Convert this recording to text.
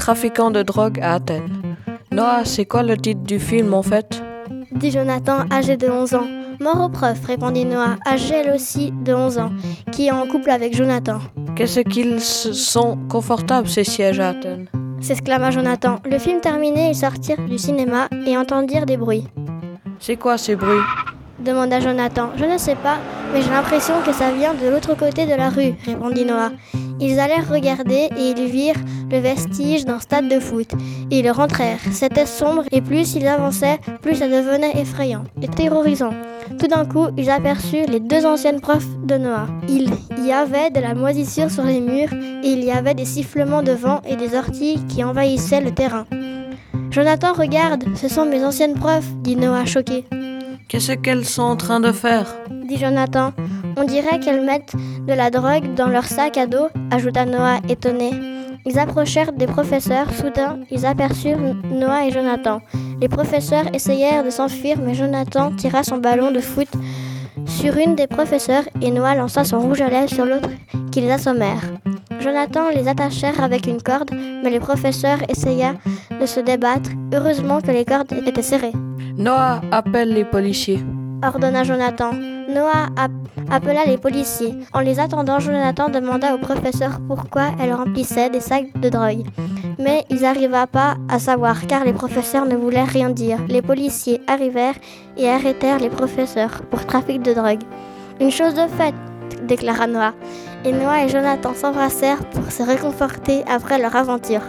trafiquants de drogue à Athènes. Noah, c'est quoi le titre du film en fait? Dit Jonathan, âgé de 11 ans. Mort au prof, répondit Noah, âgée elle aussi de 11 ans, qui est en couple avec Jonathan. Qu'est-ce qu'ils sont confortables ces sièges à Athènes? S'exclama Jonathan. Le film terminé, ils sortirent du cinéma et entendirent des bruits. C'est quoi ces bruits? Demanda Jonathan. Je ne sais pas, mais j'ai l'impression que ça vient de l'autre côté de la rue, répondit Noah. Ils allèrent regarder et ils virent le vestige d'un stade de foot. Ils rentrèrent. C'était sombre et plus ils avançaient, plus ça devenait effrayant et terrorisant. Tout d'un coup, ils aperçurent les deux anciennes profs de Noah. Il y avait de la moisissure sur les murs et il y avait des sifflements de vent et des orties qui envahissaient le terrain. Jonathan, regarde, ce sont mes anciennes profs, dit Noah choqué. Qu'est-ce qu'elles sont en train de faire dit Jonathan. On dirait qu'elles mettent de la drogue dans leur sac à dos, ajouta Noah étonné. Ils approchèrent des professeurs. Soudain, ils aperçurent Noah et Jonathan. Les professeurs essayèrent de s'enfuir, mais Jonathan tira son ballon de foot sur une des professeurs et Noah lança son rouge à lèvres sur l'autre qui les assommèrent. Jonathan les attachèrent avec une corde, mais les professeurs essaya de se débattre. Heureusement que les cordes étaient serrées. Noah appelle les policiers ordonna Jonathan. Noah appela les policiers. En les attendant, Jonathan demanda au professeur pourquoi elle remplissait des sacs de drogue. Mais il n'arriva pas à savoir car les professeurs ne voulaient rien dire. Les policiers arrivèrent et arrêtèrent les professeurs pour trafic de drogue. Une chose de faite, déclara Noah. Et Noah et Jonathan s'embrassèrent pour se réconforter après leur aventure.